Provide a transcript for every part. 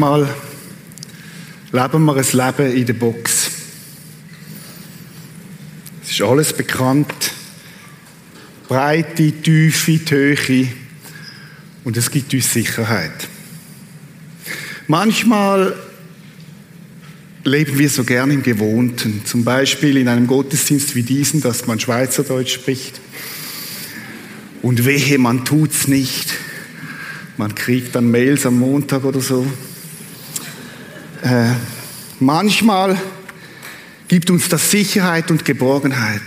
Manchmal leben wir ein Leben in der Box. Es ist alles bekannt. Breite, Tiefe, Höhe. Und es gibt uns Sicherheit. Manchmal leben wir so gern im Gewohnten. Zum Beispiel in einem Gottesdienst wie diesen, dass man Schweizerdeutsch spricht. Und wehe, man tut's nicht. Man kriegt dann Mails am Montag oder so. Äh, manchmal gibt uns das Sicherheit und Geborgenheit.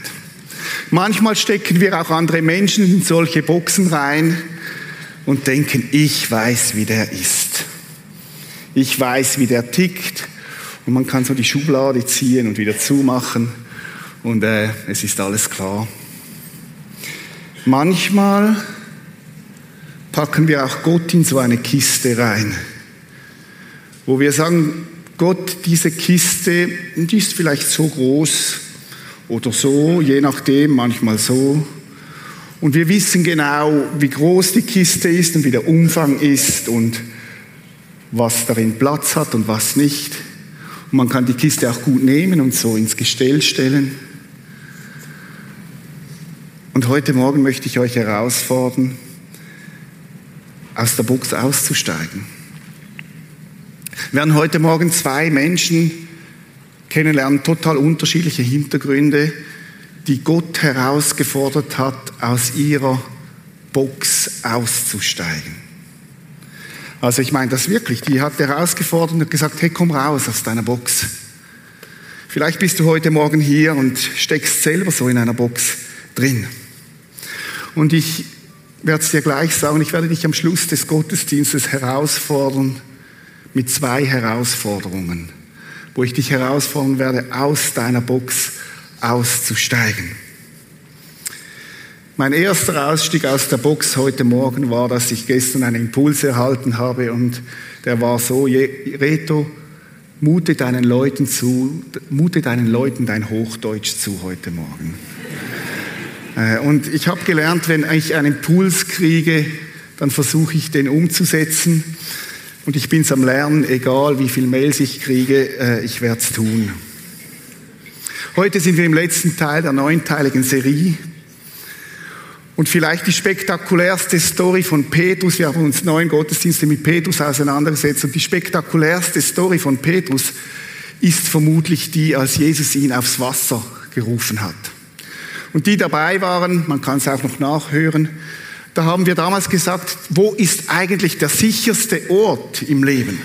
Manchmal stecken wir auch andere Menschen in solche Boxen rein und denken, ich weiß, wie der ist. Ich weiß, wie der tickt. Und man kann so die Schublade ziehen und wieder zumachen und äh, es ist alles klar. Manchmal packen wir auch Gott in so eine Kiste rein, wo wir sagen, Gott, diese Kiste, die ist vielleicht so groß oder so, je nachdem, manchmal so. Und wir wissen genau, wie groß die Kiste ist und wie der Umfang ist und was darin Platz hat und was nicht. Und man kann die Kiste auch gut nehmen und so ins Gestell stellen. Und heute Morgen möchte ich euch herausfordern, aus der Box auszusteigen. Wir werden heute Morgen zwei Menschen kennenlernen, total unterschiedliche Hintergründe, die Gott herausgefordert hat, aus ihrer Box auszusteigen. Also ich meine das wirklich, die hat herausgefordert und gesagt, hey, komm raus aus deiner Box. Vielleicht bist du heute Morgen hier und steckst selber so in einer Box drin. Und ich werde es dir gleich sagen, ich werde dich am Schluss des Gottesdienstes herausfordern mit zwei Herausforderungen, wo ich dich herausfordern werde, aus deiner Box auszusteigen. Mein erster Ausstieg aus der Box heute Morgen war, dass ich gestern einen Impuls erhalten habe und der war so, Reto, mute deinen Leuten zu, mute deinen Leuten dein Hochdeutsch zu heute Morgen. Äh, und ich habe gelernt, wenn ich einen Impuls kriege, dann versuche ich den umzusetzen. Und ich bin es am Lernen, egal wie viel Mails ich kriege, äh, ich werde es tun. Heute sind wir im letzten Teil der neunteiligen Serie. Und vielleicht die spektakulärste Story von Petrus, wir haben uns neun Gottesdienste mit Petrus auseinandergesetzt, und die spektakulärste Story von Petrus ist vermutlich die, als Jesus ihn aufs Wasser gerufen hat. Und die dabei waren, man kann es auch noch nachhören, da haben wir damals gesagt, wo ist eigentlich der sicherste Ort im Leben?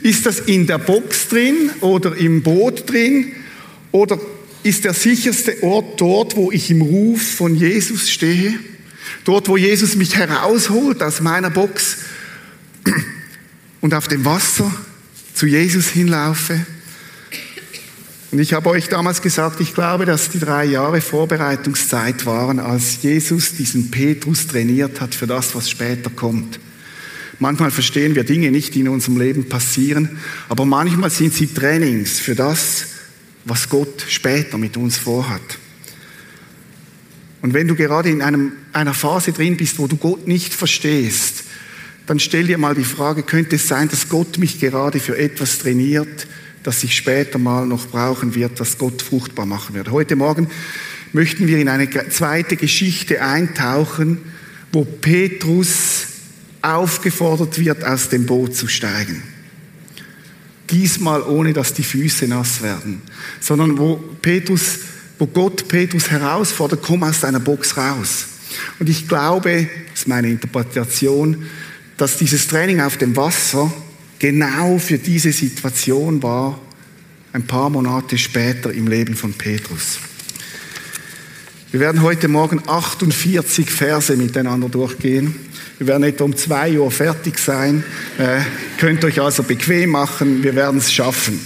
Ist das in der Box drin oder im Boot drin? Oder ist der sicherste Ort dort, wo ich im Ruf von Jesus stehe? Dort, wo Jesus mich herausholt aus meiner Box und auf dem Wasser zu Jesus hinlaufe? Und ich habe euch damals gesagt, ich glaube, dass die drei Jahre Vorbereitungszeit waren, als Jesus diesen Petrus trainiert hat für das, was später kommt. Manchmal verstehen wir Dinge nicht, die in unserem Leben passieren, aber manchmal sind sie Trainings für das, was Gott später mit uns vorhat. Und wenn du gerade in einem, einer Phase drin bist, wo du Gott nicht verstehst, dann stell dir mal die Frage, könnte es sein, dass Gott mich gerade für etwas trainiert, das ich später mal noch brauchen wird, das Gott fruchtbar machen wird. Heute Morgen möchten wir in eine zweite Geschichte eintauchen, wo Petrus aufgefordert wird, aus dem Boot zu steigen. Diesmal ohne, dass die Füße nass werden, sondern wo Petrus, wo Gott Petrus herausfordert, komm aus deiner Box raus. Und ich glaube, das ist meine Interpretation, dass dieses Training auf dem Wasser genau für diese Situation war, ein paar Monate später im Leben von Petrus. Wir werden heute Morgen 48 Verse miteinander durchgehen. Wir werden etwa um zwei Uhr fertig sein. Äh, könnt euch also bequem machen. Wir werden es schaffen.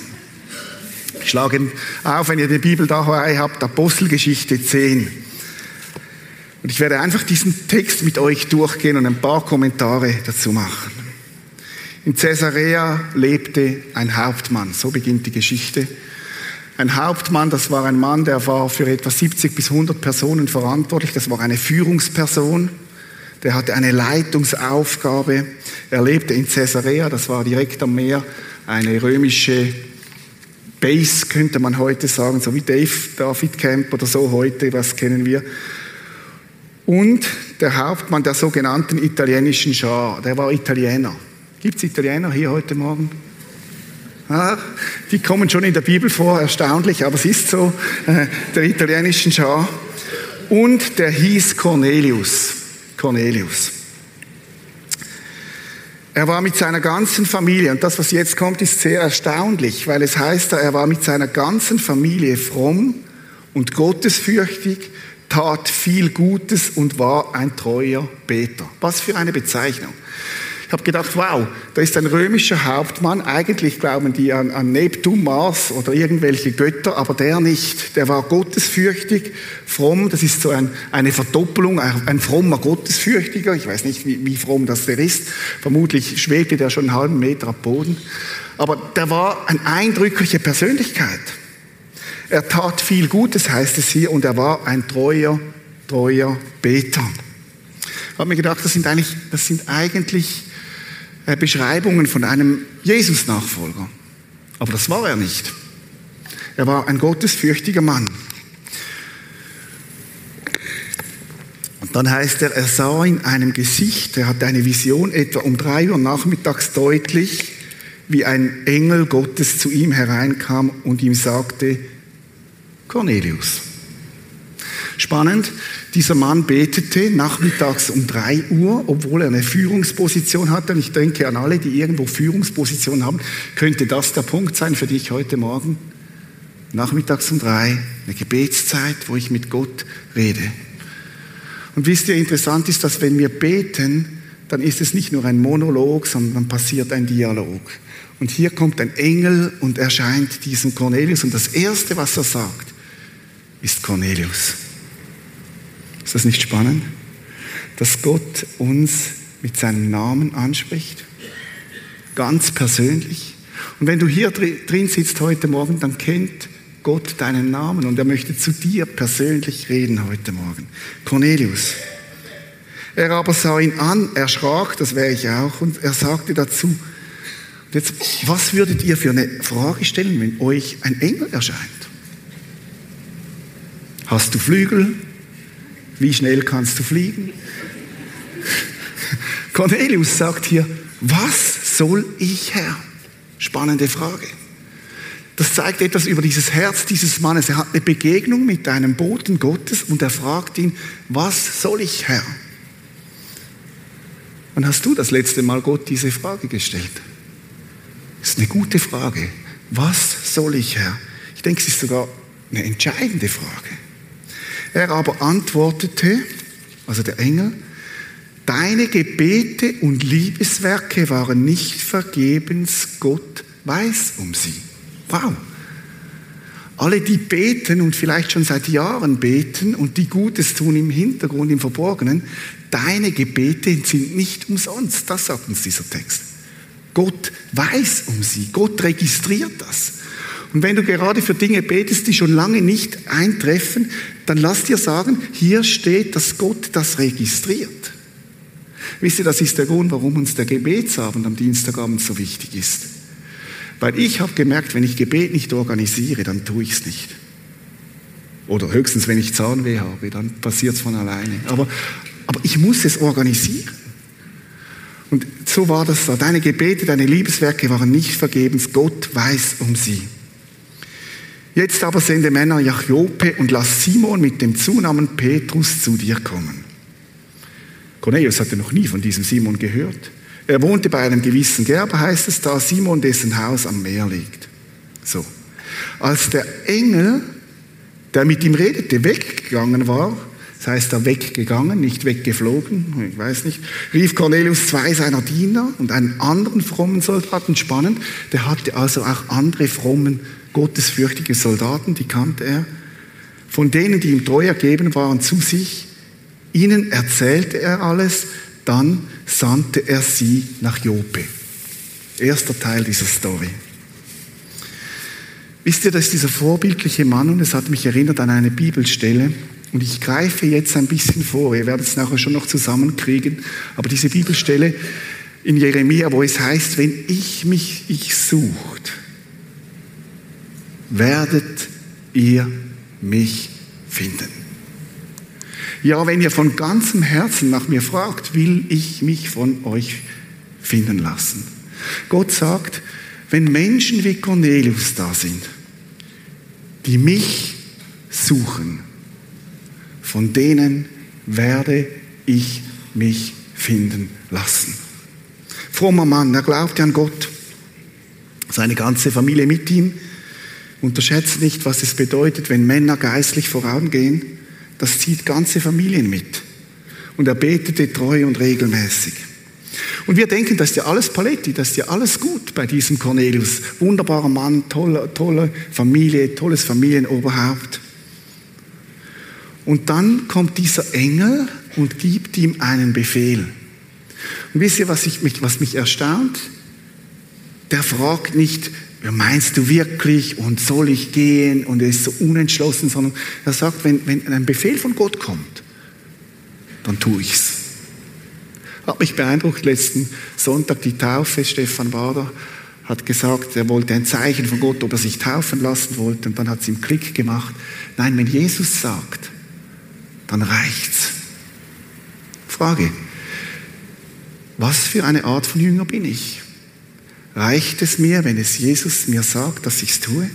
Ich schlage auf, wenn ihr die Bibel dabei habt, Apostelgeschichte 10. Und ich werde einfach diesen Text mit euch durchgehen und ein paar Kommentare dazu machen. In Caesarea lebte ein Hauptmann, so beginnt die Geschichte. Ein Hauptmann, das war ein Mann, der war für etwa 70 bis 100 Personen verantwortlich, das war eine Führungsperson. der hatte eine Leitungsaufgabe. Er lebte in Caesarea, das war direkt am Meer, eine römische Base, könnte man heute sagen, so wie Dave, David Camp oder so heute, was kennen wir. Und der Hauptmann der sogenannten italienischen Schar, der war Italiener. Gibt es Italiener hier heute Morgen? Ja, die kommen schon in der Bibel vor, erstaunlich, aber es ist so, äh, der italienischen Schar. Und der hieß Cornelius. Cornelius. Er war mit seiner ganzen Familie, und das, was jetzt kommt, ist sehr erstaunlich, weil es heißt, er war mit seiner ganzen Familie fromm und gottesfürchtig, tat viel Gutes und war ein treuer Beter. Was für eine Bezeichnung. Ich habe gedacht, wow, da ist ein römischer Hauptmann. Eigentlich glauben die an, an Neptun, Mars oder irgendwelche Götter, aber der nicht. Der war gottesfürchtig, fromm. Das ist so ein, eine Verdoppelung, ein, frommer Gottesfürchtiger. Ich weiß nicht, wie, wie fromm das der ist. Vermutlich schwebte der schon einen halben Meter am Boden. Aber der war eine eindrückliche Persönlichkeit. Er tat viel Gutes, heißt es hier, und er war ein treuer, treuer Beter. Ich habe mir gedacht, das sind eigentlich, das sind eigentlich Beschreibungen von einem Jesus-Nachfolger. Aber das war er nicht. Er war ein gottesfürchtiger Mann. Und dann heißt er, er sah in einem Gesicht, er hatte eine Vision etwa um drei Uhr nachmittags deutlich, wie ein Engel Gottes zu ihm hereinkam und ihm sagte, Cornelius. Spannend, dieser Mann betete nachmittags um drei Uhr, obwohl er eine Führungsposition hatte. Und ich denke an alle, die irgendwo Führungsposition haben, könnte das der Punkt sein für dich heute Morgen? Nachmittags um drei, eine Gebetszeit, wo ich mit Gott rede. Und wisst ihr, interessant ist, dass wenn wir beten, dann ist es nicht nur ein Monolog, sondern dann passiert ein Dialog. Und hier kommt ein Engel und erscheint diesem Cornelius. Und das Erste, was er sagt, ist Cornelius. Ist das nicht spannend? Dass Gott uns mit seinem Namen anspricht, ganz persönlich. Und wenn du hier drin sitzt heute Morgen, dann kennt Gott deinen Namen und er möchte zu dir persönlich reden heute Morgen. Cornelius. Er aber sah ihn an, erschrak, das wäre ich auch, und er sagte dazu, jetzt, was würdet ihr für eine Frage stellen, wenn euch ein Engel erscheint? Hast du Flügel? Wie schnell kannst du fliegen? Cornelius sagt hier, was soll ich, Herr? Spannende Frage. Das zeigt etwas über dieses Herz dieses Mannes. Er hat eine Begegnung mit einem Boten Gottes und er fragt ihn, was soll ich, Herr? Wann hast du das letzte Mal Gott diese Frage gestellt? Das ist eine gute Frage. Was soll ich, Herr? Ich denke, es ist sogar eine entscheidende Frage. Er aber antwortete, also der Engel, deine Gebete und Liebeswerke waren nicht vergebens, Gott weiß um sie. Wow. Alle, die beten und vielleicht schon seit Jahren beten und die Gutes tun im Hintergrund, im Verborgenen, deine Gebete sind nicht umsonst. Das sagt uns dieser Text. Gott weiß um sie. Gott registriert das. Und wenn du gerade für Dinge betest, die schon lange nicht eintreffen, dann lass dir sagen, hier steht, dass Gott das registriert. Wisst ihr, das ist der Grund, warum uns der Gebetsabend am Dienstagabend so wichtig ist. Weil ich habe gemerkt, wenn ich Gebet nicht organisiere, dann tue ich es nicht. Oder höchstens, wenn ich Zahnweh habe, dann passiert es von alleine. Aber, aber ich muss es organisieren. Und so war das da. Deine Gebete, deine Liebeswerke waren nicht vergebens. Gott weiß um sie. Jetzt aber sende Männer nach und lass Simon mit dem Zunamen Petrus zu dir kommen. Cornelius hatte noch nie von diesem Simon gehört. Er wohnte bei einem gewissen Gerber, heißt es da, Simon, dessen Haus am Meer liegt. So. Als der Engel, der mit ihm redete, weggegangen war, das heißt, er weggegangen, nicht weggeflogen, ich weiß nicht, rief Cornelius zwei seiner Diener und einen anderen frommen Soldaten spannend. Der hatte also auch andere frommen gottesfürchtige Soldaten, die kannte er, von denen, die ihm treu ergeben waren, zu sich. Ihnen erzählte er alles, dann sandte er sie nach Jope. Erster Teil dieser Story. Wisst ihr, das ist dieser vorbildliche Mann und es hat mich erinnert an eine Bibelstelle Und ich greife jetzt ein bisschen vor, ihr werdet es nachher schon noch zusammenkriegen, aber diese Bibelstelle in Jeremia, wo es heißt, wenn ich mich ich sucht, werdet ihr mich finden. Ja, wenn ihr von ganzem Herzen nach mir fragt, will ich mich von euch finden lassen. Gott sagt, wenn Menschen wie Cornelius da sind, die mich suchen, von denen werde ich mich finden lassen. Frommer Mann, er glaubte an Gott, seine ganze Familie mit ihm. Unterschätzt nicht, was es bedeutet, wenn Männer geistlich vorangehen. Das zieht ganze Familien mit. Und er betete treu und regelmäßig. Und wir denken, das ist ja alles Paletti, das ist ja alles gut bei diesem Cornelius. Wunderbarer Mann, tolle, tolle Familie, tolles Familienoberhaupt. Und dann kommt dieser Engel und gibt ihm einen Befehl. Und wisst ihr, was, ich, was mich erstaunt? Der fragt nicht, meinst du wirklich und soll ich gehen und er ist so unentschlossen, sondern er sagt, wenn, wenn ein Befehl von Gott kommt, dann tue ich's. Hat mich beeindruckt letzten Sonntag die Taufe. Stefan Bader hat gesagt, er wollte ein Zeichen von Gott, ob er sich taufen lassen wollte. Und dann hat es ihm Klick gemacht. Nein, wenn Jesus sagt, dann reicht's. Frage. Was für eine Art von Jünger bin ich? Reicht es mir, wenn es Jesus mir sagt, dass ich es tue?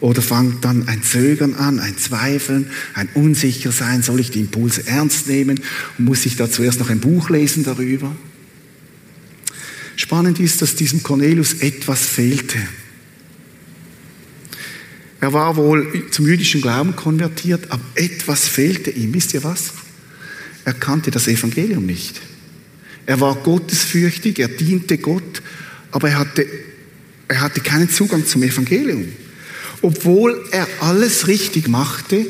Oder fängt dann ein Zögern an, ein Zweifeln, ein Unsichersein, soll ich die Impulse ernst nehmen muss ich da zuerst noch ein Buch lesen darüber? Spannend ist, dass diesem Cornelius etwas fehlte. Er war wohl zum jüdischen Glauben konvertiert, aber etwas fehlte ihm. Wisst ihr was? Er kannte das Evangelium nicht. Er war gottesfürchtig, er diente Gott, aber er hatte, er hatte keinen Zugang zum Evangelium. Obwohl er alles richtig machte,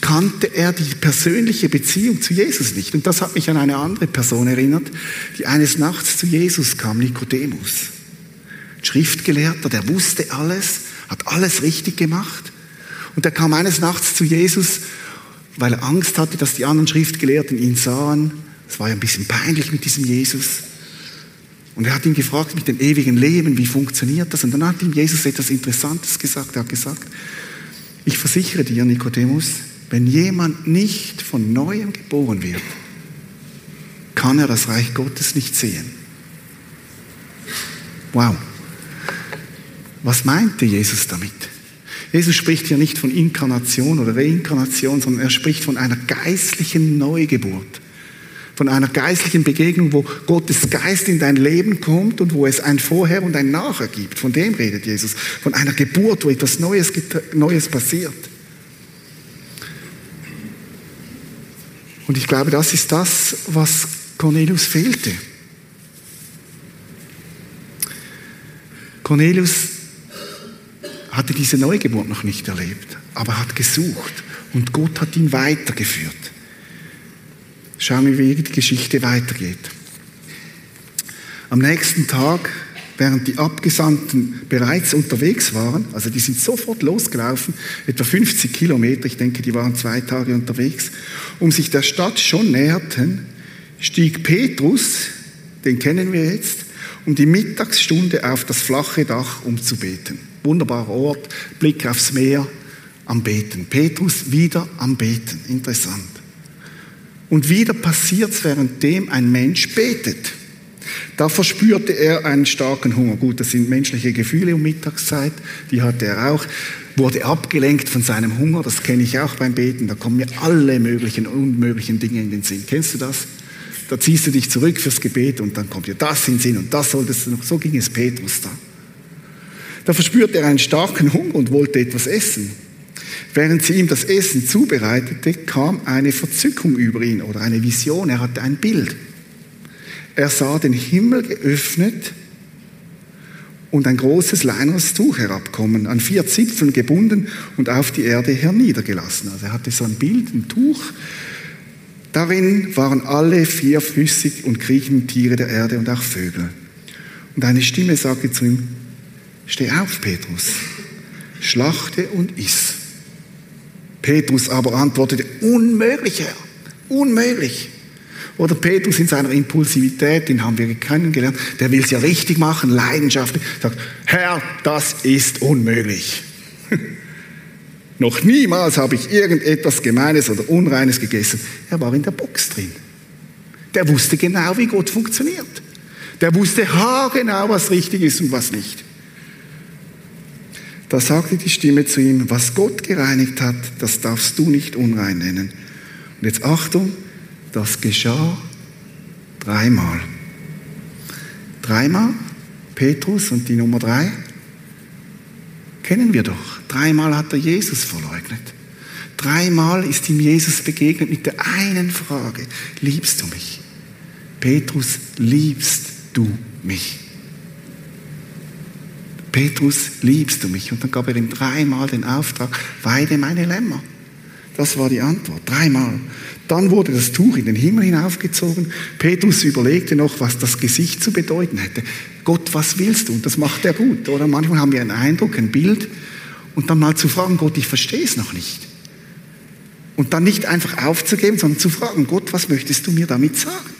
kannte er die persönliche Beziehung zu Jesus nicht. Und das hat mich an eine andere Person erinnert, die eines Nachts zu Jesus kam, Nikodemus. Schriftgelehrter, der wusste alles, hat alles richtig gemacht. Und er kam eines Nachts zu Jesus, weil er Angst hatte, dass die anderen Schriftgelehrten ihn sahen. Es war ja ein bisschen peinlich mit diesem Jesus. Und er hat ihn gefragt mit dem ewigen Leben, wie funktioniert das? Und dann hat ihm Jesus etwas Interessantes gesagt. Er hat gesagt, ich versichere dir, Nikodemus, wenn jemand nicht von neuem geboren wird, kann er das Reich Gottes nicht sehen. Wow. Was meinte Jesus damit? Jesus spricht hier nicht von Inkarnation oder Reinkarnation, sondern er spricht von einer geistlichen Neugeburt von einer geistlichen Begegnung, wo Gottes Geist in dein Leben kommt und wo es ein Vorher und ein Nachher gibt. Von dem redet Jesus. Von einer Geburt, wo etwas Neues, Neues passiert. Und ich glaube, das ist das, was Cornelius fehlte. Cornelius hatte diese Neugeburt noch nicht erlebt, aber hat gesucht und Gott hat ihn weitergeführt. Schauen wir, wie die Geschichte weitergeht. Am nächsten Tag, während die Abgesandten bereits unterwegs waren, also die sind sofort losgelaufen, etwa 50 Kilometer, ich denke, die waren zwei Tage unterwegs, um sich der Stadt schon näherten, stieg Petrus, den kennen wir jetzt, um die Mittagsstunde auf das flache Dach, um zu beten. Wunderbarer Ort, Blick aufs Meer, am Beten. Petrus wieder am Beten. Interessant. Und wieder passiert es, währenddem ein Mensch betet. Da verspürte er einen starken Hunger. Gut, das sind menschliche Gefühle um Mittagszeit, die hatte er auch. Wurde abgelenkt von seinem Hunger, das kenne ich auch beim Beten. Da kommen mir alle möglichen und unmöglichen Dinge in den Sinn. Kennst du das? Da ziehst du dich zurück fürs Gebet und dann kommt dir das in den Sinn und das solltest du noch. So ging es Petrus da. Da verspürte er einen starken Hunger und wollte etwas essen. Während sie ihm das Essen zubereitete, kam eine Verzückung über ihn oder eine Vision. Er hatte ein Bild. Er sah den Himmel geöffnet und ein großes leinenes Tuch herabkommen, an vier Zipfeln gebunden und auf die Erde herniedergelassen. Also er hatte so ein Bild, ein Tuch. Darin waren alle vierfüßig und kriechenden Tiere der Erde und auch Vögel. Und eine Stimme sagte zu ihm, steh auf, Petrus, schlachte und iss. Petrus aber antwortete, unmöglich, Herr, unmöglich. Oder Petrus in seiner Impulsivität, den haben wir kennengelernt, der will es ja richtig machen, leidenschaftlich, sagt, Herr, das ist unmöglich. Noch niemals habe ich irgendetwas Gemeines oder Unreines gegessen. Er war in der Box drin. Der wusste genau, wie Gott funktioniert. Der wusste haargenau, was richtig ist und was nicht. Da sagte die Stimme zu ihm, was Gott gereinigt hat, das darfst du nicht unrein nennen. Und jetzt Achtung, das geschah dreimal. Dreimal, Petrus und die Nummer drei, kennen wir doch. Dreimal hat er Jesus verleugnet. Dreimal ist ihm Jesus begegnet mit der einen Frage, liebst du mich? Petrus, liebst du mich? Petrus, liebst du mich? Und dann gab er ihm dreimal den Auftrag, weide meine Lämmer. Das war die Antwort, dreimal. Dann wurde das Tuch in den Himmel hinaufgezogen. Petrus überlegte noch, was das Gesicht zu bedeuten hätte. Gott, was willst du? Und das macht er gut. Oder manchmal haben wir einen Eindruck, ein Bild. Und dann mal zu fragen, Gott, ich verstehe es noch nicht. Und dann nicht einfach aufzugeben, sondern zu fragen, Gott, was möchtest du mir damit sagen?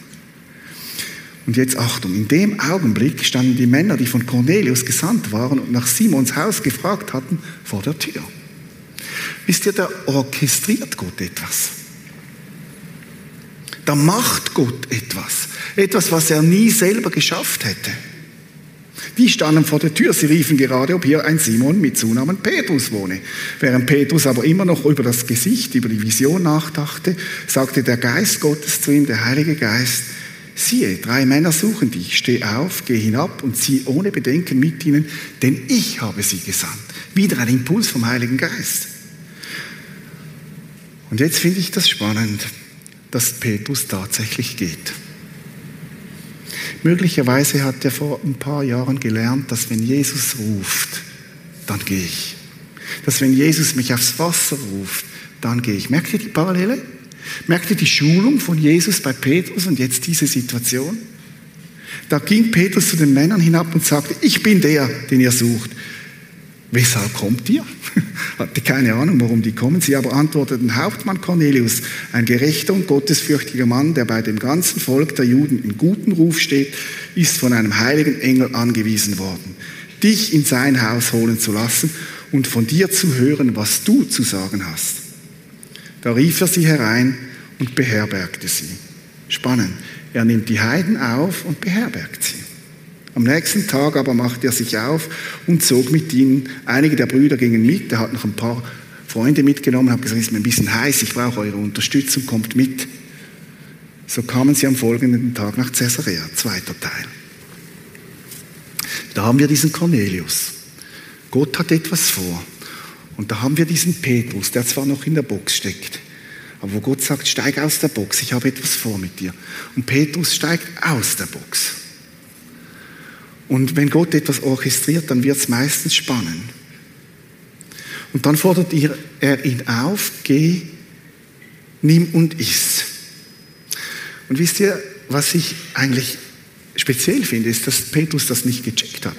Und jetzt Achtung, in dem Augenblick standen die Männer, die von Cornelius gesandt waren und nach Simons Haus gefragt hatten, vor der Tür. Wisst ihr, da orchestriert Gott etwas. Da macht Gott etwas. Etwas, was er nie selber geschafft hätte. Die standen vor der Tür. Sie riefen gerade, ob hier ein Simon mit Zunamen Petrus wohne. Während Petrus aber immer noch über das Gesicht, über die Vision nachdachte, sagte der Geist Gottes zu ihm, der Heilige Geist, siehe, drei Männer suchen dich, steh auf, geh hinab und zieh ohne Bedenken mit ihnen, denn ich habe sie gesandt. Wieder ein Impuls vom Heiligen Geist. Und jetzt finde ich das spannend, dass Petrus tatsächlich geht. Möglicherweise hat er vor ein paar Jahren gelernt, dass wenn Jesus ruft, dann gehe ich. Dass wenn Jesus mich aufs Wasser ruft, dann gehe ich. Merkt ihr die Parallele? Merkt ihr die Schulung von Jesus bei Petrus und jetzt diese Situation? Da ging Petrus zu den Männern hinab und sagte, ich bin der, den ihr sucht. Weshalb kommt ihr? Hatte keine Ahnung, warum die kommen. Sie aber antworteten, Hauptmann Cornelius, ein gerechter und gottesfürchtiger Mann, der bei dem ganzen Volk der Juden in guten Ruf steht, ist von einem heiligen Engel angewiesen worden, dich in sein Haus holen zu lassen und von dir zu hören, was du zu sagen hast. Da rief er sie herein und beherbergte sie. Spannend. Er nimmt die Heiden auf und beherbergt sie. Am nächsten Tag aber machte er sich auf und zog mit ihnen. Einige der Brüder gingen mit. Er hat noch ein paar Freunde mitgenommen, hat gesagt, es ist mir ein bisschen heiß, ich brauche eure Unterstützung, kommt mit. So kamen sie am folgenden Tag nach Caesarea, zweiter Teil. Da haben wir diesen Cornelius. Gott hat etwas vor. Und da haben wir diesen Petrus, der zwar noch in der Box steckt, aber wo Gott sagt, steig aus der Box, ich habe etwas vor mit dir. Und Petrus steigt aus der Box. Und wenn Gott etwas orchestriert, dann wird es meistens spannend. Und dann fordert er ihn auf, geh, nimm und iss. Und wisst ihr, was ich eigentlich speziell finde, ist, dass Petrus das nicht gecheckt hat.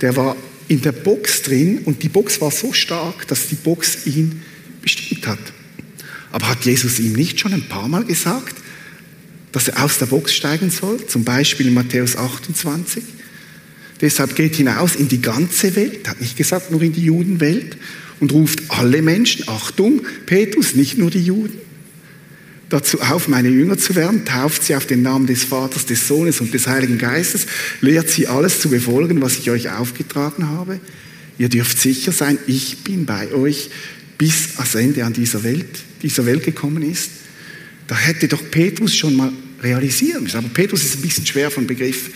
Der war in der Box drin und die Box war so stark, dass die Box ihn bestimmt hat. Aber hat Jesus ihm nicht schon ein paar Mal gesagt, dass er aus der Box steigen soll? Zum Beispiel in Matthäus 28. Deshalb geht hinaus in die ganze Welt, hat nicht gesagt nur in die Judenwelt, und ruft alle Menschen, Achtung, Petrus, nicht nur die Juden, dazu auf, meine Jünger zu werden, tauft sie auf den Namen des Vaters, des Sohnes und des Heiligen Geistes, lehrt sie alles zu befolgen, was ich euch aufgetragen habe. Ihr dürft sicher sein, ich bin bei euch bis ans Ende an dieser Welt, dieser Welt gekommen ist. Da hätte doch Petrus schon mal realisieren müssen. Aber Petrus ist ein bisschen schwer von Begriff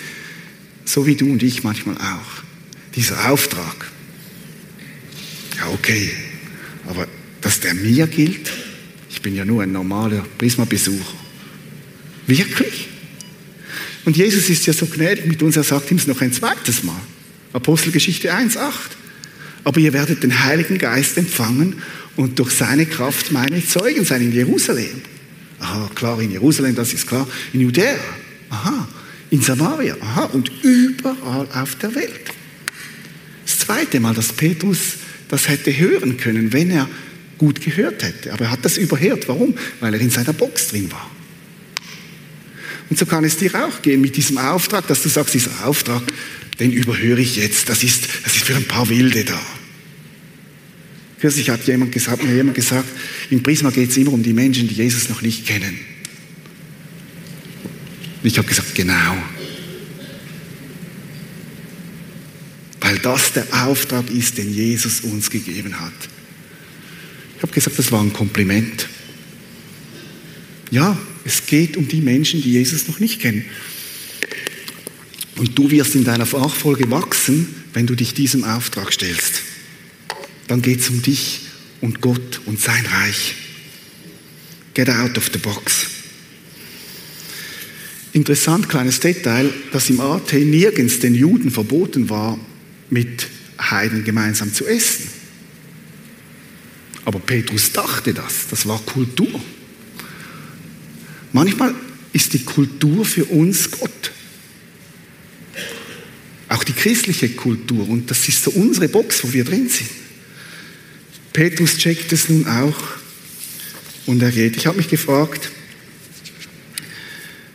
so wie du und ich manchmal auch. Dieser Auftrag. Ja, okay, aber dass der mir gilt, ich bin ja nur ein normaler Prisma-Besucher. Wirklich? Und Jesus ist ja so gnädig mit uns, er sagt ihm es noch ein zweites Mal. Apostelgeschichte 1,8. Aber ihr werdet den Heiligen Geist empfangen und durch seine Kraft meine Zeugen sein in Jerusalem. Aha, klar, in Jerusalem, das ist klar. In Judäa. Aha in Samaria, aha, und überall auf der Welt. Das zweite Mal, dass Petrus das hätte hören können, wenn er gut gehört hätte. Aber er hat das überhört. Warum? Weil er in seiner Box drin war. Und so kann es dir auch gehen mit diesem Auftrag, dass du sagst, dieser Auftrag, den überhöre ich jetzt. Das ist, das ist für ein paar Wilde da. Kürzlich hat jemand gesagt, mir jemand gesagt, im Prisma geht es immer um die Menschen, die Jesus noch nicht kennen. Und ich habe gesagt, genau. Weil das der Auftrag ist, den Jesus uns gegeben hat. Ich habe gesagt, das war ein Kompliment. Ja, es geht um die Menschen, die Jesus noch nicht kennen. Und du wirst in deiner Nachfolge wachsen, wenn du dich diesem Auftrag stellst. Dann geht es um dich und Gott und sein Reich. Get out of the box. Interessant, kleines Detail, dass im AT nirgends den Juden verboten war, mit Heiden gemeinsam zu essen. Aber Petrus dachte das, das war Kultur. Manchmal ist die Kultur für uns Gott. Auch die christliche Kultur. Und das ist so unsere Box, wo wir drin sind. Petrus checkt es nun auch und er geht. Ich habe mich gefragt,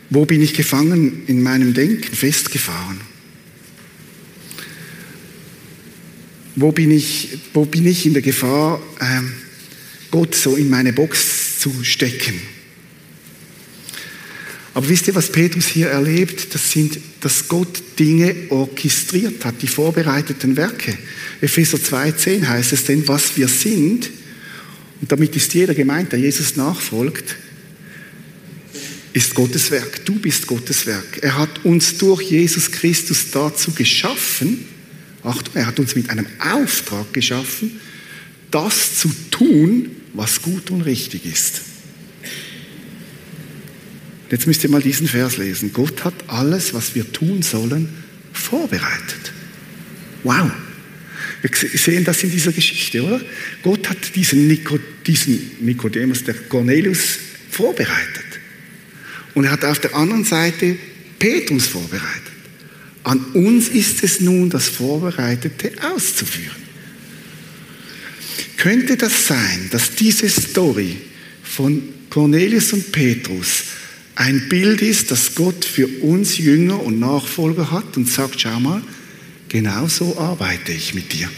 wo bin ich gefangen in meinem Denken, festgefahren? Wo bin ich, wo bin ich in der Gefahr, ähm, Gott so in meine Box zu stecken? Aber wisst ihr, was Petrus hier erlebt? Das sind, dass Gott Dinge orchestriert hat, die vorbereiteten Werke. Epheser 2,10 heißt es denn, was wir sind, und damit ist jeder gemeint, der Jesus nachfolgt, ist Gottes Werk. Du bist Gottes Werk. Er hat uns durch Jesus Christus dazu geschaffen, Achtung, er hat uns mit einem Auftrag geschaffen, das zu tun, was gut und richtig ist. Jetzt müsst ihr mal diesen Vers lesen. Gott hat alles, was wir tun sollen, vorbereitet. Wow. Wir sehen das in dieser Geschichte, oder? Gott hat diesen, Nico, diesen Nikodemus, der Cornelius, vorbereitet. Und er hat auf der anderen Seite Petrus vorbereitet. An uns ist es nun, das Vorbereitete auszuführen. Könnte das sein, dass diese Story von Cornelius und Petrus ein Bild ist, das Gott für uns Jünger und Nachfolger hat und sagt, schau mal, genau so arbeite ich mit dir.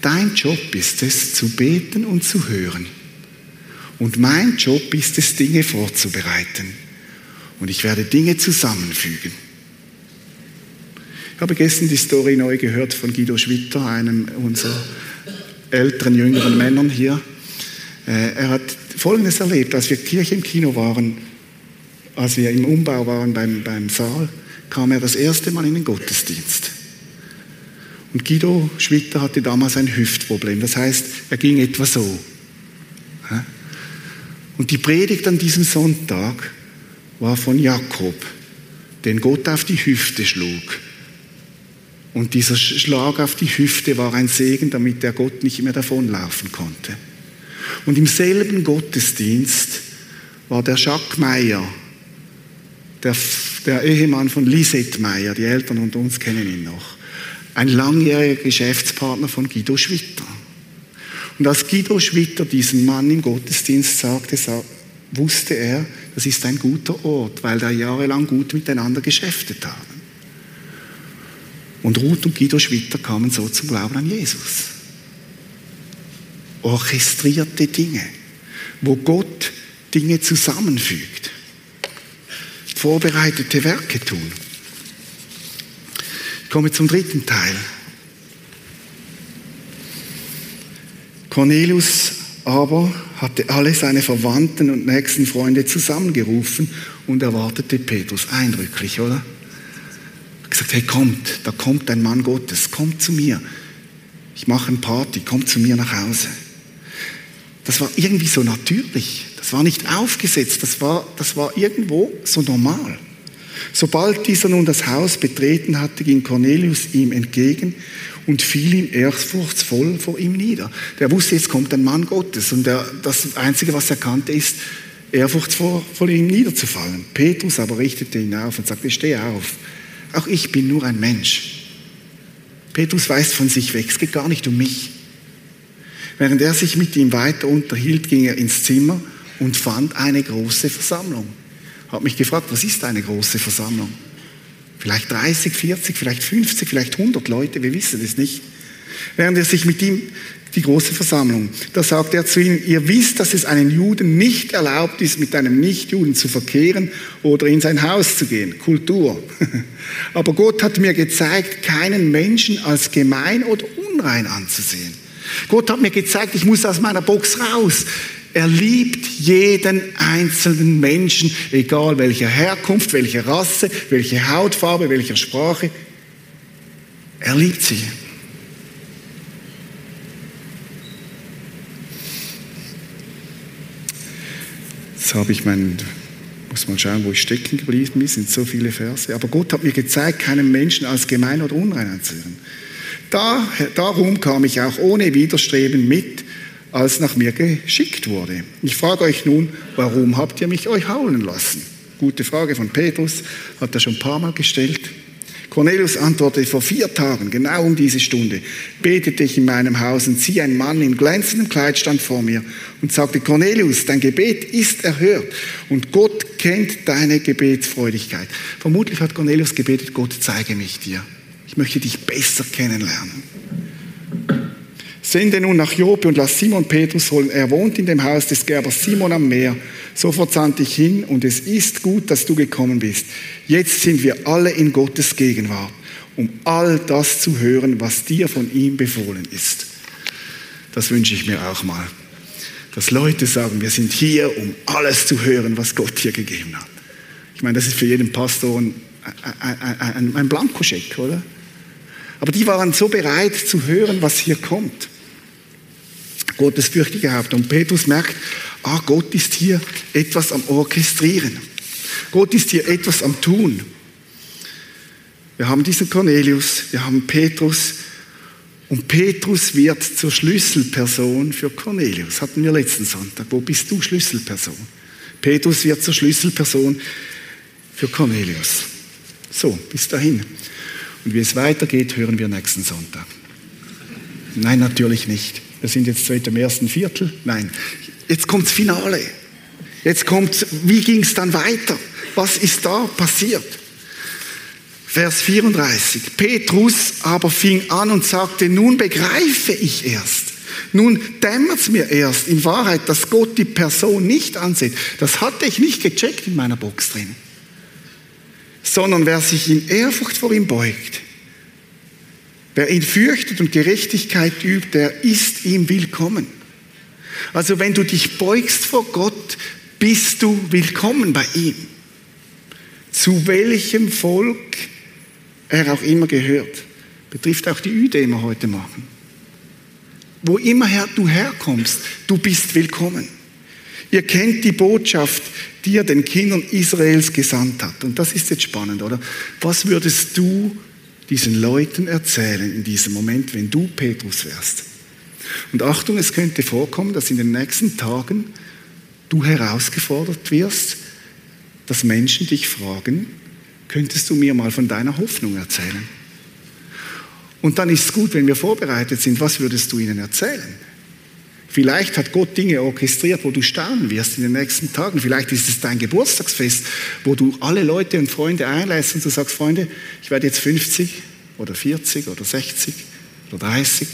Dein Job ist es, zu beten und zu hören. Und mein Job ist es, Dinge vorzubereiten. Und ich werde Dinge zusammenfügen. Ich habe gestern die Story neu gehört von Guido Schwitter, einem unserer älteren, jüngeren Männern hier. Äh, er hat Folgendes erlebt, als wir Kirche im Kino waren, als wir im Umbau waren beim, beim Saal, kam er das erste Mal in den Gottesdienst. Und Guido Schwitter hatte damals ein Hüftproblem, das heißt, er ging etwa so. Und die Predigt an diesem Sonntag war von Jakob, den Gott auf die Hüfte schlug. Und dieser Schlag auf die Hüfte war ein Segen, damit der Gott nicht mehr davonlaufen konnte. Und im selben Gottesdienst war der Jacques Meyer, der, der Ehemann von Lisette Meyer, die Eltern und uns kennen ihn noch, ein langjähriger Geschäftspartner von Guido Schwitter. Und als Guido Schwitter diesen Mann im Gottesdienst sagte, wusste er, das ist ein guter Ort, weil da jahrelang gut miteinander geschäftet haben. Und Ruth und Guido Schwitter kamen so zum Glauben an Jesus. Orchestrierte Dinge, wo Gott Dinge zusammenfügt, vorbereitete Werke tun. Ich komme zum dritten Teil. Cornelius aber hatte alle seine Verwandten und nächsten Freunde zusammengerufen und erwartete Petrus. Eindrücklich, oder? Gesagt, hey, kommt, da kommt ein Mann Gottes, kommt zu mir. Ich mache eine Party, kommt zu mir nach Hause. Das war irgendwie so natürlich. Das war nicht aufgesetzt, das war, das war irgendwo so normal. Sobald dieser nun das Haus betreten hatte, ging Cornelius ihm entgegen und fiel ihm ehrfurchtsvoll vor ihm nieder. Der wusste, jetzt kommt ein Mann Gottes und der, das Einzige, was er kannte, ist, ehrfurchtsvoll vor ihm niederzufallen. Petrus aber richtete ihn auf und sagte, steh auf, auch ich bin nur ein Mensch. Petrus weist von sich weg, es geht gar nicht um mich. Während er sich mit ihm weiter unterhielt, ging er ins Zimmer und fand eine große Versammlung. Hat mich gefragt, was ist eine große Versammlung? Vielleicht 30, 40, vielleicht 50, vielleicht 100 Leute, wir wissen es nicht. Während er sich mit ihm die große Versammlung. Da sagt er zu ihnen, ihr wisst, dass es einem Juden nicht erlaubt ist, mit einem Nichtjuden zu verkehren oder in sein Haus zu gehen. Kultur. Aber Gott hat mir gezeigt, keinen Menschen als gemein oder unrein anzusehen. Gott hat mir gezeigt, ich muss aus meiner Box raus. Er liebt jeden einzelnen Menschen, egal welcher Herkunft, welche Rasse, welche Hautfarbe, welcher Sprache. Er liebt sie. Jetzt habe ich meinen, muss mal schauen, wo ich stecken geblieben bin, sind so viele Verse. Aber Gott hat mir gezeigt, keinen Menschen als gemein oder unrein anzusehen. Da, darum kam ich auch ohne Widerstreben mit, als nach mir geschickt wurde. Ich frage euch nun, warum habt ihr mich euch haulen lassen? Gute Frage von Petrus, hat er schon ein paar Mal gestellt. Cornelius antwortete, vor vier Tagen, genau um diese Stunde, betete ich in meinem Haus und siehe, ein Mann in glänzendem Kleid stand vor mir und sagte, Cornelius, dein Gebet ist erhört und Gott kennt deine Gebetsfreudigkeit. Vermutlich hat Cornelius gebetet, Gott zeige mich dir. Ich möchte dich besser kennenlernen. Sende nun nach Joppe und lass Simon Petrus holen. Er wohnt in dem Haus des Gerbers Simon am Meer. Sofort sandte ich hin und es ist gut, dass du gekommen bist. Jetzt sind wir alle in Gottes Gegenwart, um all das zu hören, was dir von ihm befohlen ist. Das wünsche ich mir auch mal. Dass Leute sagen, wir sind hier, um alles zu hören, was Gott dir gegeben hat. Ich meine, das ist für jeden Pastor ein, ein, ein, ein Blankoscheck, oder? Aber die waren so bereit zu hören, was hier kommt. Gottes fürchtige Haupt. Und Petrus merkt, ah, Gott ist hier etwas am Orchestrieren. Gott ist hier etwas am Tun. Wir haben diesen Cornelius, wir haben Petrus und Petrus wird zur Schlüsselperson für Cornelius. Hatten wir letzten Sonntag. Wo bist du Schlüsselperson? Petrus wird zur Schlüsselperson für Cornelius. So, bis dahin. Und wie es weitergeht, hören wir nächsten Sonntag. Nein, natürlich nicht. Wir sind jetzt seit dem ersten Viertel. Nein, jetzt kommt das Finale. Jetzt kommt, wie ging es dann weiter? Was ist da passiert? Vers 34. Petrus aber fing an und sagte, nun begreife ich erst. Nun dämmert es mir erst in Wahrheit, dass Gott die Person nicht ansieht. Das hatte ich nicht gecheckt in meiner Box drin. Sondern wer sich in Ehrfurcht vor ihm beugt, wer ihn fürchtet und Gerechtigkeit übt, der ist ihm willkommen. Also wenn du dich beugst vor Gott, bist du willkommen bei ihm. Zu welchem Volk er auch immer gehört. Betrifft auch die Üdemer heute Morgen. Wo immer du herkommst, du bist willkommen. Ihr kennt die Botschaft, die er den Kindern Israels gesandt hat. Und das ist jetzt spannend, oder? Was würdest du diesen Leuten erzählen in diesem Moment, wenn du Petrus wärst? Und Achtung, es könnte vorkommen, dass in den nächsten Tagen du herausgefordert wirst, dass Menschen dich fragen, könntest du mir mal von deiner Hoffnung erzählen? Und dann ist es gut, wenn wir vorbereitet sind, was würdest du ihnen erzählen? Vielleicht hat Gott Dinge orchestriert, wo du staunen wirst in den nächsten Tagen. Vielleicht ist es dein Geburtstagsfest, wo du alle Leute und Freunde einlässt und du sagst, Freunde, ich werde jetzt 50 oder 40 oder 60 oder 30.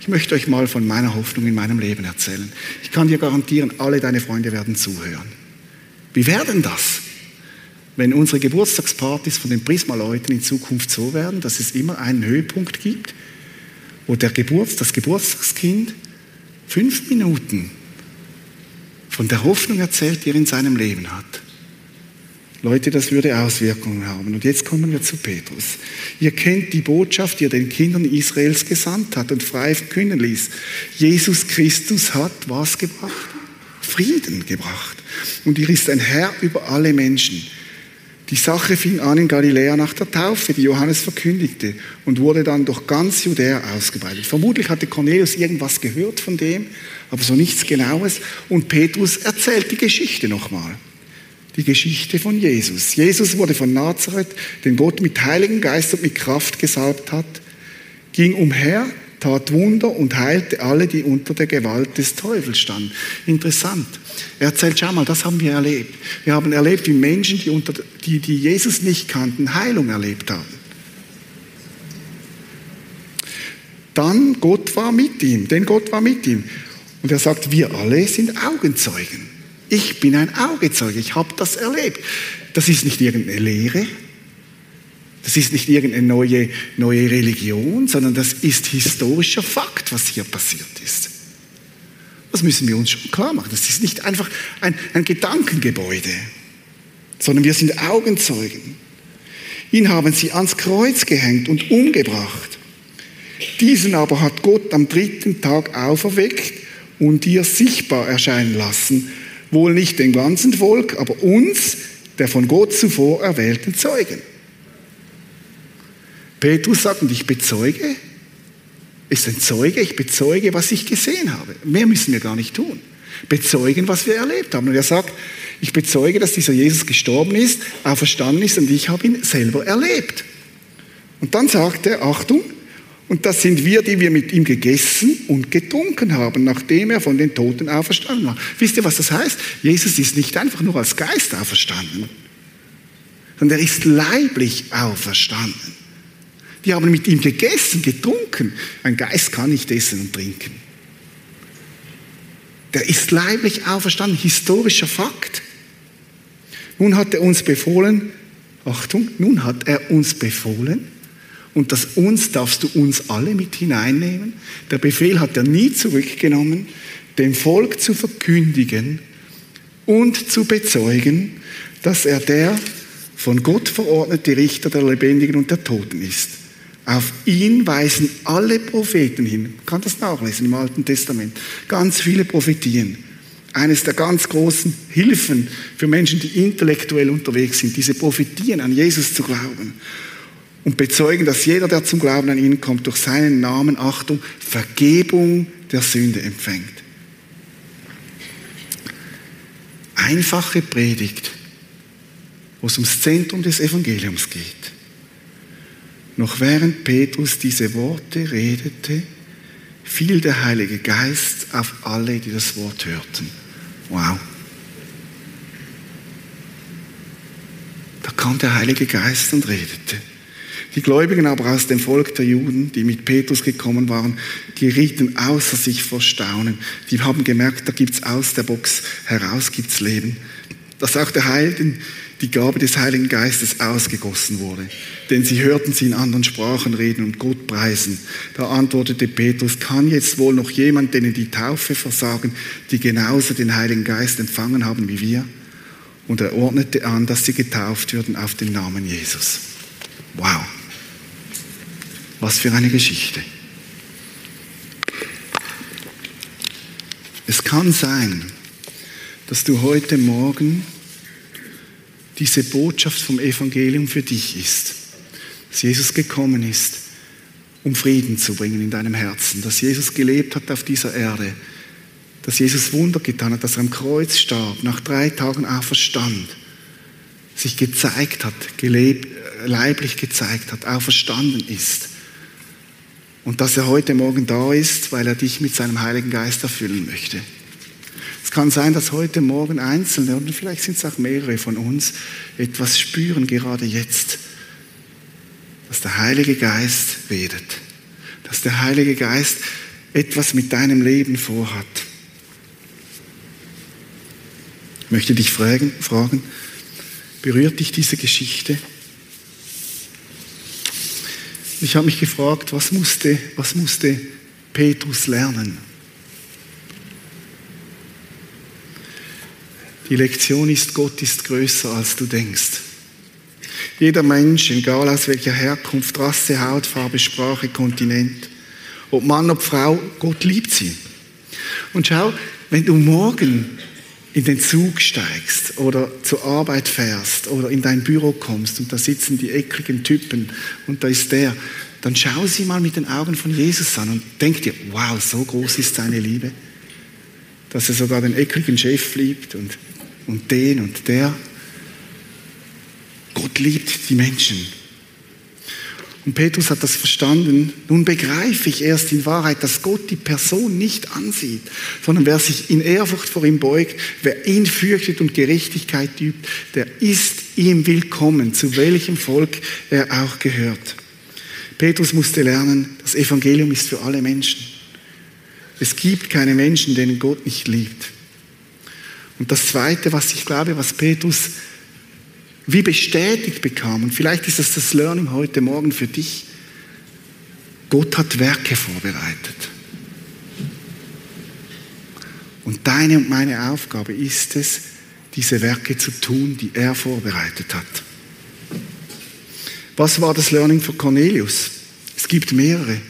Ich möchte euch mal von meiner Hoffnung in meinem Leben erzählen. Ich kann dir garantieren, alle deine Freunde werden zuhören. Wie werden das? Wenn unsere Geburtstagspartys von den Prisma-Leuten in Zukunft so werden, dass es immer einen Höhepunkt gibt, wo der Geburts-, das Geburtstagskind fünf Minuten von der Hoffnung erzählt, die er in seinem Leben hat. Leute, das würde Auswirkungen haben. Und jetzt kommen wir zu Petrus. Ihr kennt die Botschaft, die er den Kindern Israels gesandt hat und frei verkünden ließ. Jesus Christus hat was gebracht? Frieden gebracht. Und er ist ein Herr über alle Menschen. Die Sache fing an in Galiläa nach der Taufe, die Johannes verkündigte, und wurde dann durch ganz Judäa ausgebreitet. Vermutlich hatte Cornelius irgendwas gehört von dem, aber so nichts Genaues. Und Petrus erzählt die Geschichte nochmal. Die Geschichte von Jesus. Jesus wurde von Nazareth, den Gott mit Heiligen Geist und mit Kraft gesalbt hat, ging umher, tat Wunder und heilte alle, die unter der Gewalt des Teufels standen. Interessant. Er erzählt, schau mal, das haben wir erlebt. Wir haben erlebt, wie Menschen, die, unter, die, die Jesus nicht kannten, Heilung erlebt haben. Dann Gott war mit ihm, denn Gott war mit ihm. Und er sagt, wir alle sind Augenzeugen. Ich bin ein Augezeuge, ich habe das erlebt. Das ist nicht irgendeine Lehre, das ist nicht irgendeine neue, neue Religion, sondern das ist historischer Fakt, was hier passiert ist. Das müssen wir uns schon klar machen. Das ist nicht einfach ein, ein Gedankengebäude, sondern wir sind Augenzeugen. Ihn haben sie ans Kreuz gehängt und umgebracht. Diesen aber hat Gott am dritten Tag auferweckt und dir sichtbar erscheinen lassen. Wohl nicht dem ganzen Volk, aber uns, der von Gott zuvor erwählten Zeugen. Petrus sagt, und ich bezeuge, ist ein Zeuge, ich bezeuge, was ich gesehen habe. Mehr müssen wir gar nicht tun. Bezeugen, was wir erlebt haben. Und er sagt, ich bezeuge, dass dieser Jesus gestorben ist, auferstanden ist und ich habe ihn selber erlebt. Und dann sagt er, Achtung, und das sind wir, die wir mit ihm gegessen und getrunken haben, nachdem er von den Toten auferstanden war. Wisst ihr, was das heißt? Jesus ist nicht einfach nur als Geist auferstanden, sondern er ist leiblich auferstanden. Die haben mit ihm gegessen, getrunken. Ein Geist kann nicht essen und trinken. Der ist leiblich auferstanden, historischer Fakt. Nun hat er uns befohlen, Achtung, nun hat er uns befohlen, und das uns darfst du uns alle mit hineinnehmen. Der Befehl hat er nie zurückgenommen, dem Volk zu verkündigen und zu bezeugen, dass er der von Gott verordnete Richter der Lebendigen und der Toten ist. Auf ihn weisen alle Propheten hin. Man kann das nachlesen im Alten Testament. Ganz viele Prophetien. Eines der ganz großen Hilfen für Menschen, die intellektuell unterwegs sind, diese Prophetien an Jesus zu glauben. Und bezeugen, dass jeder, der zum Glauben an ihn kommt, durch seinen Namen, Achtung, Vergebung der Sünde empfängt. Einfache Predigt, wo es ums Zentrum des Evangeliums geht. Noch während Petrus diese Worte redete, fiel der Heilige Geist auf alle, die das Wort hörten. Wow. Da kam der Heilige Geist und redete. Die Gläubigen aber aus dem Volk der Juden, die mit Petrus gekommen waren, gerieten außer sich vor Staunen. Die haben gemerkt, da gibt's aus der Box heraus gibt's Leben. Dass auch der Heiligen die Gabe des Heiligen Geistes ausgegossen wurde. Denn sie hörten sie in anderen Sprachen reden und Gott preisen. Da antwortete Petrus, kann jetzt wohl noch jemand denen die Taufe versagen, die genauso den Heiligen Geist empfangen haben wie wir? Und er ordnete an, dass sie getauft würden auf den Namen Jesus. Wow. Was für eine Geschichte. Es kann sein, dass du heute Morgen diese Botschaft vom Evangelium für dich ist. Dass Jesus gekommen ist, um Frieden zu bringen in deinem Herzen. Dass Jesus gelebt hat auf dieser Erde. Dass Jesus Wunder getan hat, dass er am Kreuz starb, nach drei Tagen auferstand. Sich gezeigt hat, gelebt, leiblich gezeigt hat, auferstanden ist. Und dass er heute Morgen da ist, weil er dich mit seinem Heiligen Geist erfüllen möchte. Es kann sein, dass heute Morgen Einzelne, und vielleicht sind es auch mehrere von uns, etwas spüren, gerade jetzt, dass der Heilige Geist redet, dass der Heilige Geist etwas mit deinem Leben vorhat. Ich möchte dich fragen, fragen berührt dich diese Geschichte? Ich habe mich gefragt, was musste, was musste Petrus lernen? Die Lektion ist, Gott ist größer, als du denkst. Jeder Mensch, egal aus welcher Herkunft, Rasse, Hautfarbe, Sprache, Kontinent, ob Mann, ob Frau, Gott liebt sie. Und schau, wenn du morgen in den Zug steigst oder zur Arbeit fährst oder in dein Büro kommst und da sitzen die ekligen Typen und da ist der, dann schau sie mal mit den Augen von Jesus an und denk dir, wow, so groß ist seine Liebe, dass er sogar den ekligen Chef liebt und und den und der. Gott liebt die Menschen. Und Petrus hat das verstanden. Nun begreife ich erst in Wahrheit, dass Gott die Person nicht ansieht, sondern wer sich in Ehrfurcht vor ihm beugt, wer ihn fürchtet und Gerechtigkeit übt, der ist ihm willkommen, zu welchem Volk er auch gehört. Petrus musste lernen, das Evangelium ist für alle Menschen. Es gibt keine Menschen, denen Gott nicht liebt. Und das Zweite, was ich glaube, was Petrus wie bestätigt bekam. Und vielleicht ist das das Learning heute Morgen für dich. Gott hat Werke vorbereitet. Und deine und meine Aufgabe ist es, diese Werke zu tun, die er vorbereitet hat. Was war das Learning für Cornelius? Es gibt mehrere.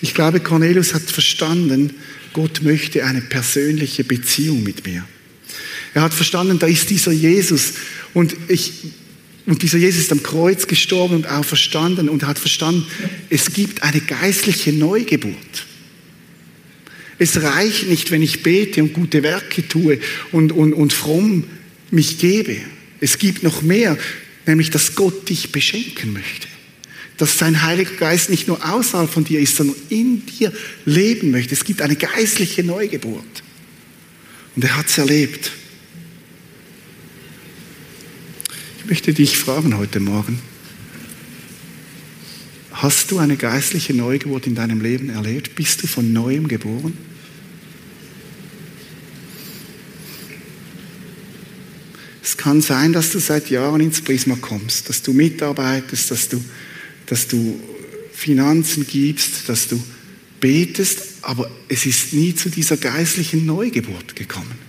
Ich glaube, Cornelius hat verstanden, Gott möchte eine persönliche Beziehung mit mir. Er hat verstanden, da ist dieser Jesus und, ich, und dieser Jesus ist am Kreuz gestorben und auferstanden und er hat verstanden, es gibt eine geistliche Neugeburt. Es reicht nicht, wenn ich bete und gute Werke tue und, und, und fromm mich gebe. Es gibt noch mehr, nämlich dass Gott dich beschenken möchte. Dass sein Heiliger Geist nicht nur außerhalb von dir ist, sondern in dir leben möchte. Es gibt eine geistliche Neugeburt. Und er hat es erlebt. Möchte dich fragen heute Morgen, hast du eine geistliche Neugeburt in deinem Leben erlebt? Bist du von neuem geboren? Es kann sein, dass du seit Jahren ins Prisma kommst, dass du mitarbeitest, dass du, dass du Finanzen gibst, dass du betest, aber es ist nie zu dieser geistlichen Neugeburt gekommen.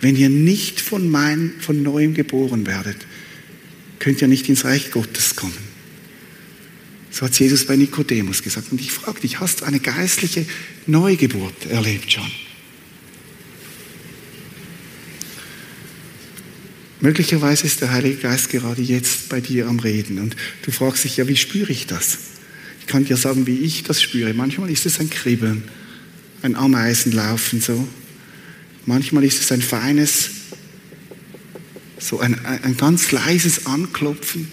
Wenn ihr nicht von, mein, von neuem geboren werdet, könnt ihr nicht ins Reich Gottes kommen. So hat Jesus bei Nikodemus gesagt. Und ich frage dich, hast du eine geistliche Neugeburt erlebt schon? Möglicherweise ist der Heilige Geist gerade jetzt bei dir am Reden und du fragst dich ja, wie spüre ich das? Ich kann dir sagen, wie ich das spüre. Manchmal ist es ein Kribbeln, ein Ameisenlaufen so. Manchmal ist es ein feines, so ein, ein ganz leises Anklopfen.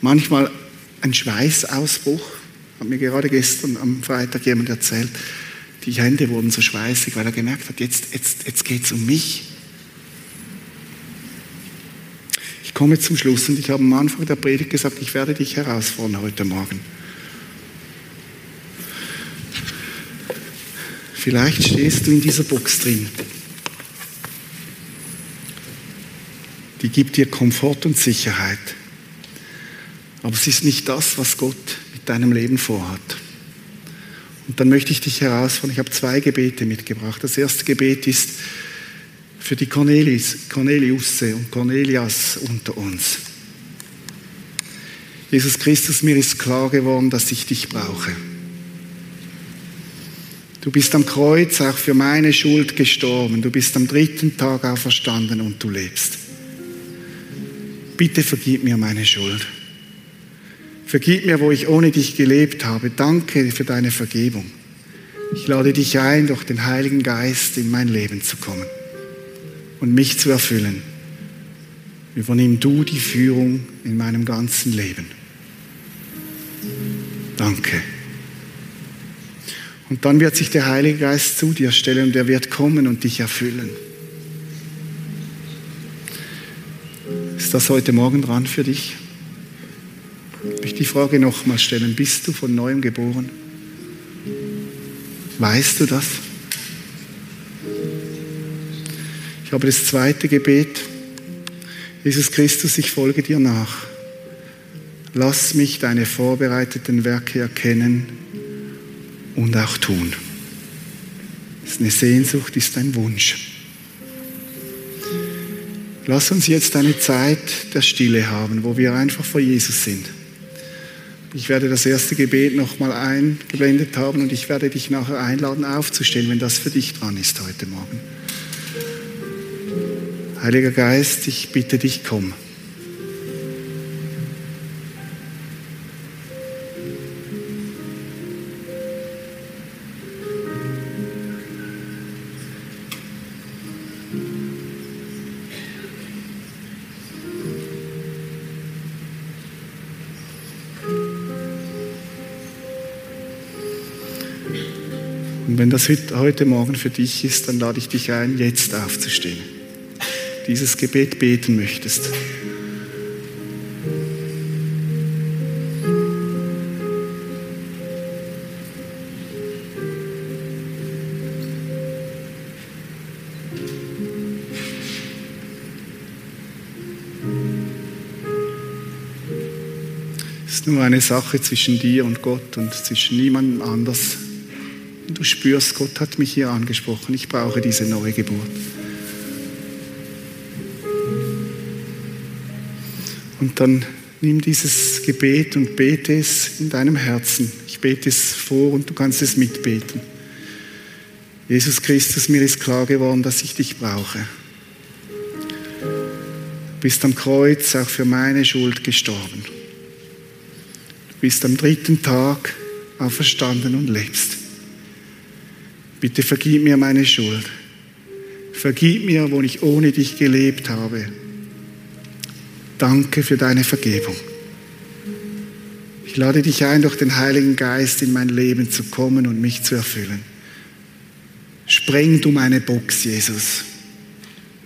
Manchmal ein Schweißausbruch. Hat mir gerade gestern am Freitag jemand erzählt, die Hände wurden so schweißig, weil er gemerkt hat, jetzt, jetzt, jetzt geht es um mich. Ich komme zum Schluss und ich habe am Anfang der Predigt gesagt, ich werde dich herausfordern heute Morgen. Vielleicht stehst du in dieser Box drin. Die gibt dir Komfort und Sicherheit. Aber es ist nicht das, was Gott mit deinem Leben vorhat. Und dann möchte ich dich herausfordern. Ich habe zwei Gebete mitgebracht. Das erste Gebet ist für die Cornelis, Corneliusse und Cornelias unter uns. Jesus Christus, mir ist klar geworden, dass ich dich brauche. Du bist am Kreuz auch für meine Schuld gestorben. Du bist am dritten Tag auferstanden und du lebst. Bitte vergib mir meine Schuld. Vergib mir, wo ich ohne dich gelebt habe. Danke für deine Vergebung. Ich lade dich ein, durch den Heiligen Geist in mein Leben zu kommen und mich zu erfüllen. Übernimm du die Führung in meinem ganzen Leben. Danke. Und dann wird sich der Heilige Geist zu dir stellen und er wird kommen und dich erfüllen. Ist das heute Morgen dran für dich? Ich möchte die Frage nochmal stellen. Bist du von neuem geboren? Weißt du das? Ich habe das zweite Gebet. Jesus Christus, ich folge dir nach. Lass mich deine vorbereiteten Werke erkennen und auch tun. Das ist eine Sehnsucht, ist ein Wunsch. Lass uns jetzt eine Zeit der Stille haben, wo wir einfach vor Jesus sind. Ich werde das erste Gebet nochmal eingeblendet haben und ich werde dich nachher einladen aufzustellen, wenn das für dich dran ist heute Morgen. Heiliger Geist, ich bitte dich, komm. Das heute Morgen für dich ist, dann lade ich dich ein, jetzt aufzustehen. Dieses Gebet beten möchtest. nur eine Sache zwischen dir und Gott und zwischen niemandem anders. Und du spürst, Gott hat mich hier angesprochen, ich brauche diese neue Geburt. Und dann nimm dieses Gebet und bete es in deinem Herzen. Ich bete es vor und du kannst es mitbeten. Jesus Christus, mir ist klar geworden, dass ich dich brauche. Du bist am Kreuz auch für meine Schuld gestorben bist am dritten Tag auferstanden und lebst. Bitte vergib mir meine Schuld. Vergib mir, wo ich ohne dich gelebt habe. Danke für deine Vergebung. Ich lade dich ein, durch den Heiligen Geist in mein Leben zu kommen und mich zu erfüllen. Spreng du meine Box, Jesus.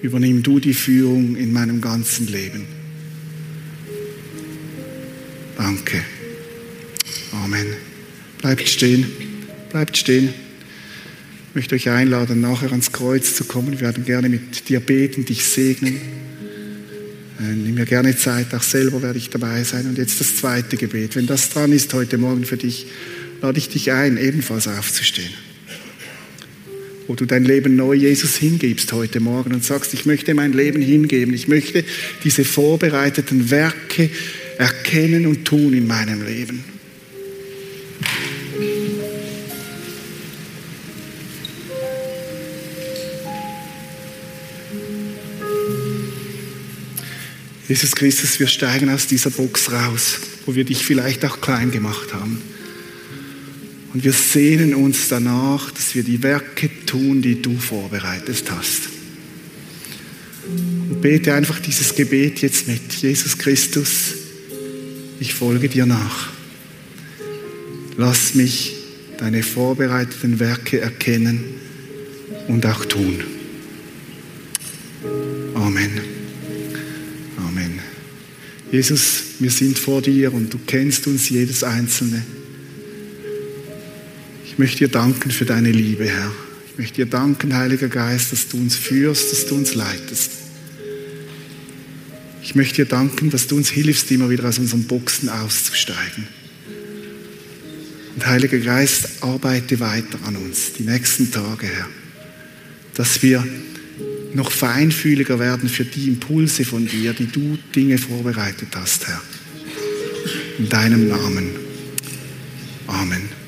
Übernimm du die Führung in meinem ganzen Leben. Danke. Amen. Bleibt stehen. Bleibt stehen. Ich möchte euch einladen, nachher ans Kreuz zu kommen. Wir werden gerne mit dir beten, dich segnen. Äh, nimm mir gerne Zeit, auch selber werde ich dabei sein. Und jetzt das zweite Gebet. Wenn das dran ist heute Morgen für dich, lade ich dich ein, ebenfalls aufzustehen. Wo du dein Leben neu Jesus hingibst heute Morgen und sagst, ich möchte mein Leben hingeben. Ich möchte diese vorbereiteten Werke erkennen und tun in meinem Leben. Jesus Christus, wir steigen aus dieser Box raus, wo wir dich vielleicht auch klein gemacht haben. Und wir sehnen uns danach, dass wir die Werke tun, die du vorbereitet hast. Und bete einfach dieses Gebet jetzt mit. Jesus Christus, ich folge dir nach. Lass mich deine vorbereiteten Werke erkennen und auch tun. Jesus, wir sind vor dir und du kennst uns jedes Einzelne. Ich möchte dir danken für deine Liebe, Herr. Ich möchte dir danken, Heiliger Geist, dass du uns führst, dass du uns leitest. Ich möchte dir danken, dass du uns hilfst, immer wieder aus unseren Boxen auszusteigen. Und Heiliger Geist, arbeite weiter an uns die nächsten Tage, Herr, dass wir noch feinfühliger werden für die Impulse von dir, die du Dinge vorbereitet hast, Herr. In deinem Namen. Amen.